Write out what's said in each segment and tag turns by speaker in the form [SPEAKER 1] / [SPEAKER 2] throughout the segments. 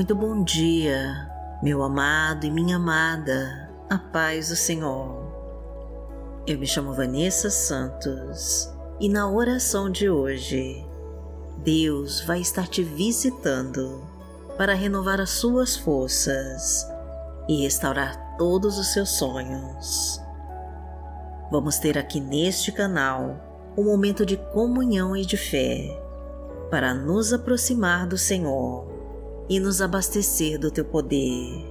[SPEAKER 1] Muito bom dia, meu amado e minha amada, a paz do Senhor. Eu me chamo Vanessa Santos e na oração de hoje, Deus vai estar te visitando para renovar as suas forças e restaurar todos os seus sonhos. Vamos ter aqui neste canal um momento de comunhão e de fé para nos aproximar do Senhor e nos abastecer do teu poder.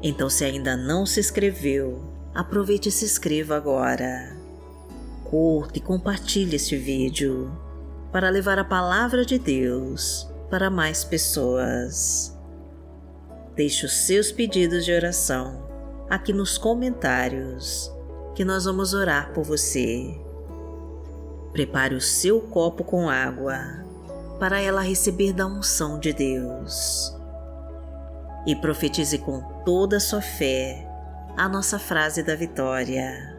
[SPEAKER 1] Então, se ainda não se inscreveu, aproveite e se inscreva agora. Curta e compartilhe este vídeo para levar a palavra de Deus para mais pessoas. Deixe os seus pedidos de oração aqui nos comentários que nós vamos orar por você. Prepare o seu copo com água para ela receber da unção de Deus. E profetize com toda a sua fé a nossa frase da vitória.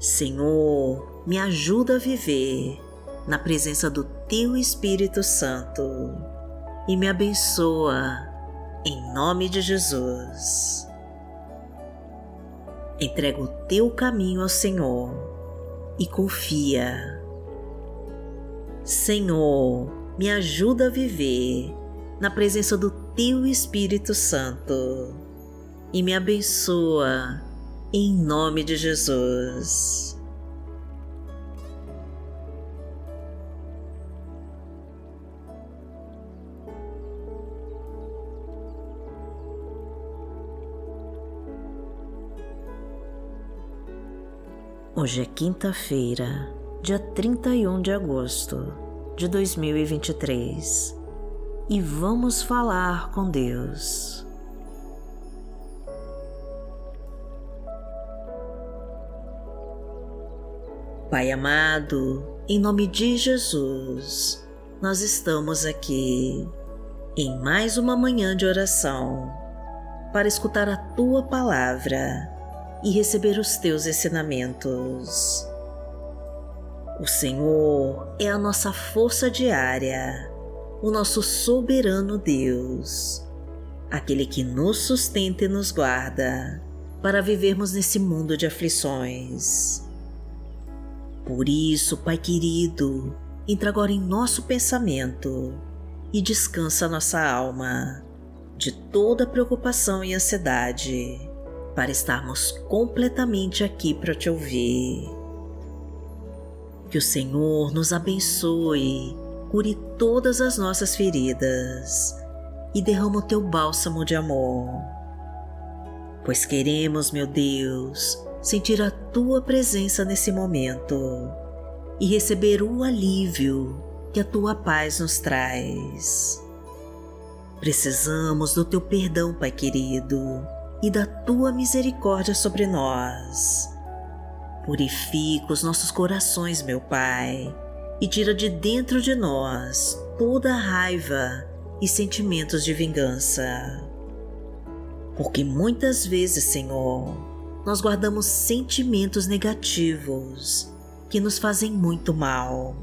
[SPEAKER 1] Senhor, me ajuda a viver na presença do Teu Espírito Santo e me abençoa em nome de Jesus. Entrega o teu caminho ao Senhor e confia. Senhor, me ajuda a viver na presença do teu Espírito Santo e me abençoa em nome de Jesus. Hoje é quinta-feira, dia 31 de agosto de 2023 e vamos falar com Deus. Pai amado, em nome de Jesus, nós estamos aqui em mais uma manhã de oração para escutar a tua palavra e receber os teus ensinamentos. O Senhor é a nossa força diária, o nosso soberano Deus, aquele que nos sustenta e nos guarda para vivermos nesse mundo de aflições. Por isso, Pai querido, entra agora em nosso pensamento e descansa nossa alma de toda preocupação e ansiedade para estarmos completamente aqui para te ouvir. Que o Senhor nos abençoe, cure todas as nossas feridas e derrama o teu bálsamo de amor. Pois queremos, meu Deus, sentir a tua presença nesse momento e receber o alívio que a tua paz nos traz. Precisamos do teu perdão, Pai querido e da tua misericórdia sobre nós. Purifica os nossos corações, meu Pai, e tira de dentro de nós toda raiva e sentimentos de vingança. Porque muitas vezes, Senhor, nós guardamos sentimentos negativos que nos fazem muito mal.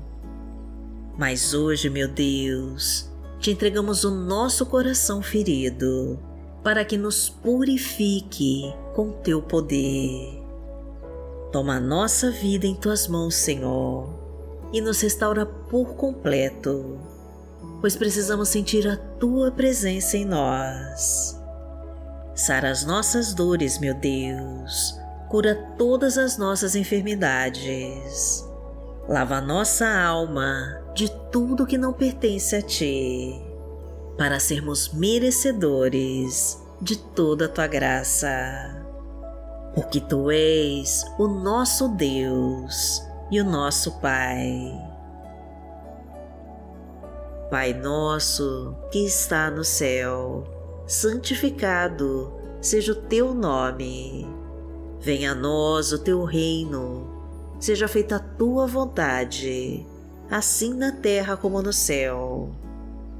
[SPEAKER 1] Mas hoje, meu Deus, te entregamos o nosso coração ferido para que nos purifique com teu poder. Toma a nossa vida em tuas mãos, Senhor, e nos restaura por completo, pois precisamos sentir a tua presença em nós. Sara as nossas dores, meu Deus, cura todas as nossas enfermidades. Lava nossa alma de tudo que não pertence a ti para sermos merecedores de toda a tua graça. Porque tu és o nosso Deus e o nosso Pai. Pai nosso que está no céu, santificado seja o teu nome. Venha a nós o teu reino, seja feita a tua vontade, assim na terra como no céu.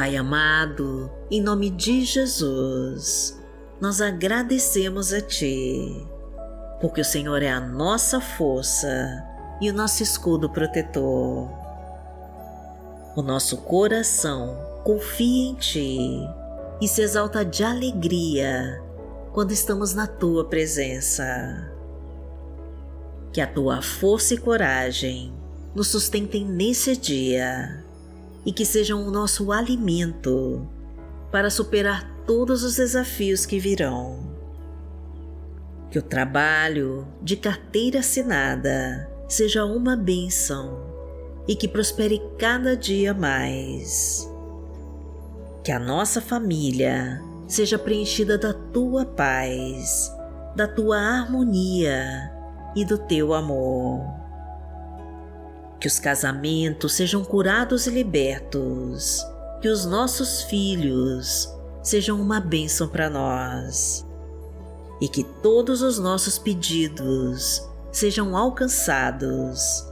[SPEAKER 1] Pai amado, em nome de Jesus, nós agradecemos a Ti, porque o Senhor é a nossa força e o nosso escudo protetor. O nosso coração confia em Ti e se exalta de alegria quando estamos na Tua presença. Que a Tua força e coragem nos sustentem nesse dia e que sejam o nosso alimento para superar todos os desafios que virão. Que o trabalho de carteira assinada seja uma bênção e que prospere cada dia mais. Que a nossa família seja preenchida da tua paz, da tua harmonia e do teu amor. Que os casamentos sejam curados e libertos, que os nossos filhos sejam uma bênção para nós e que todos os nossos pedidos sejam alcançados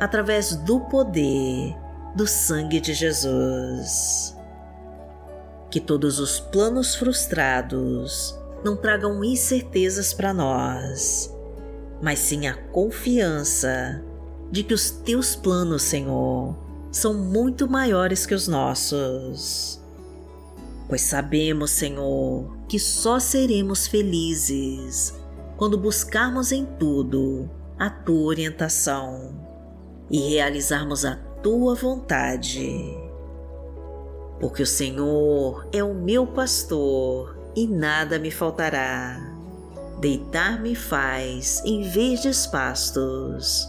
[SPEAKER 1] através do poder do sangue de Jesus. Que todos os planos frustrados não tragam incertezas para nós, mas sim a confiança de que os teus planos, Senhor, são muito maiores que os nossos. Pois sabemos, Senhor, que só seremos felizes quando buscarmos em tudo a tua orientação e realizarmos a tua vontade. Porque o Senhor é o meu pastor e nada me faltará. Deitar-me faz em verdes pastos,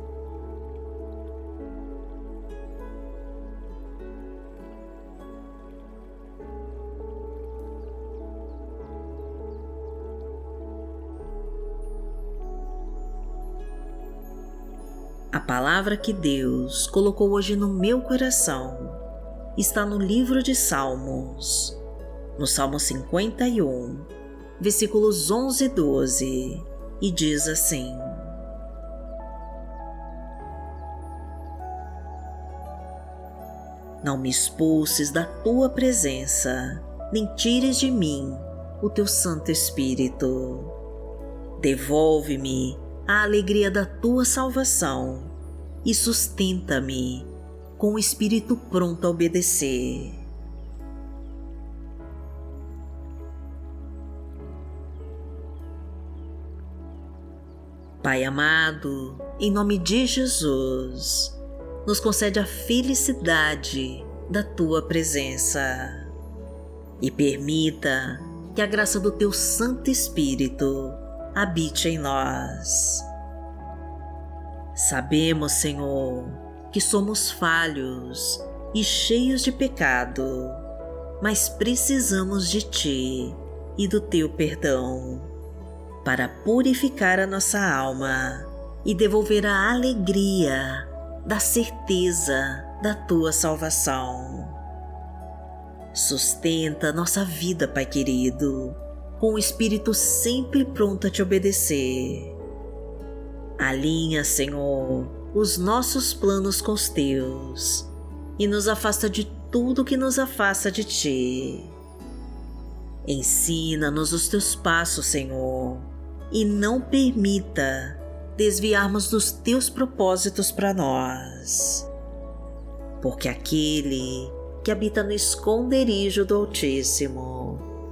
[SPEAKER 1] A palavra que Deus colocou hoje no meu coração está no livro de Salmos, no Salmo 51, versículos 11 e 12, e diz assim: Não me expulses da tua presença, nem tires de mim o teu Santo Espírito. Devolve-me a alegria da tua salvação e sustenta-me com o espírito pronto a obedecer. Pai amado, em nome de Jesus, nos concede a felicidade da tua presença e permita que a graça do teu Santo Espírito habite em nós. Sabemos, Senhor, que somos falhos e cheios de pecado, mas precisamos de Ti e do Teu perdão para purificar a nossa alma e devolver a alegria da certeza da Tua salvação. Sustenta nossa vida, Pai querido com o espírito sempre pronto a te obedecer. Alinha, Senhor, os nossos planos com os teus e nos afasta de tudo que nos afasta de ti. Ensina-nos os teus passos, Senhor, e não permita desviarmos dos teus propósitos para nós. Porque aquele que habita no esconderijo do Altíssimo,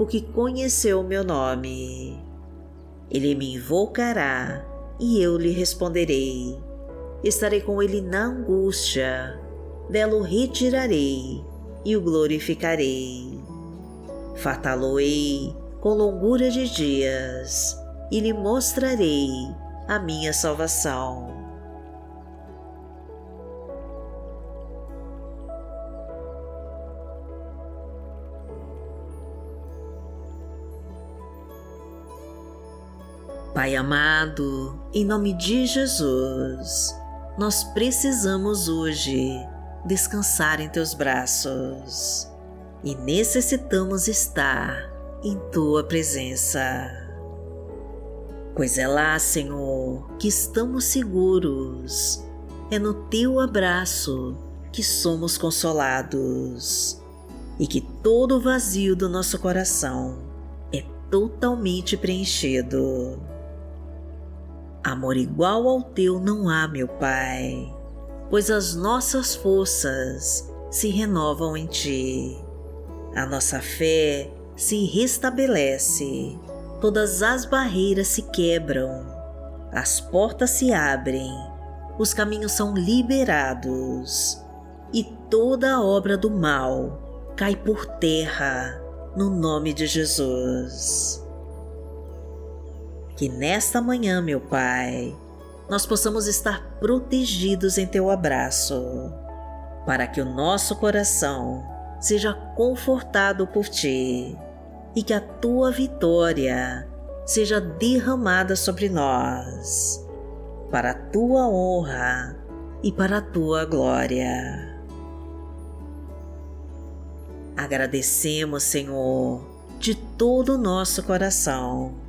[SPEAKER 1] porque conheceu o meu nome. Ele me invocará e eu lhe responderei. Estarei com ele na angústia, dela o retirarei e o glorificarei. Fartá-lo-ei com longura de dias e lhe mostrarei a minha salvação. Pai amado, em nome de Jesus, nós precisamos hoje descansar em teus braços e necessitamos estar em tua presença. Pois é lá, Senhor, que estamos seguros, é no teu abraço que somos consolados e que todo o vazio do nosso coração é totalmente preenchido. Amor igual ao teu não há, meu Pai, pois as nossas forças se renovam em Ti. A nossa fé se restabelece, todas as barreiras se quebram, as portas se abrem, os caminhos são liberados e toda a obra do mal cai por terra no nome de Jesus que nesta manhã, meu Pai, nós possamos estar protegidos em Teu abraço, para que o nosso coração seja confortado por Ti e que a Tua vitória seja derramada sobre nós, para a Tua honra e para a Tua glória. Agradecemos, Senhor, de todo o nosso coração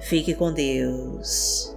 [SPEAKER 1] Fique com Deus.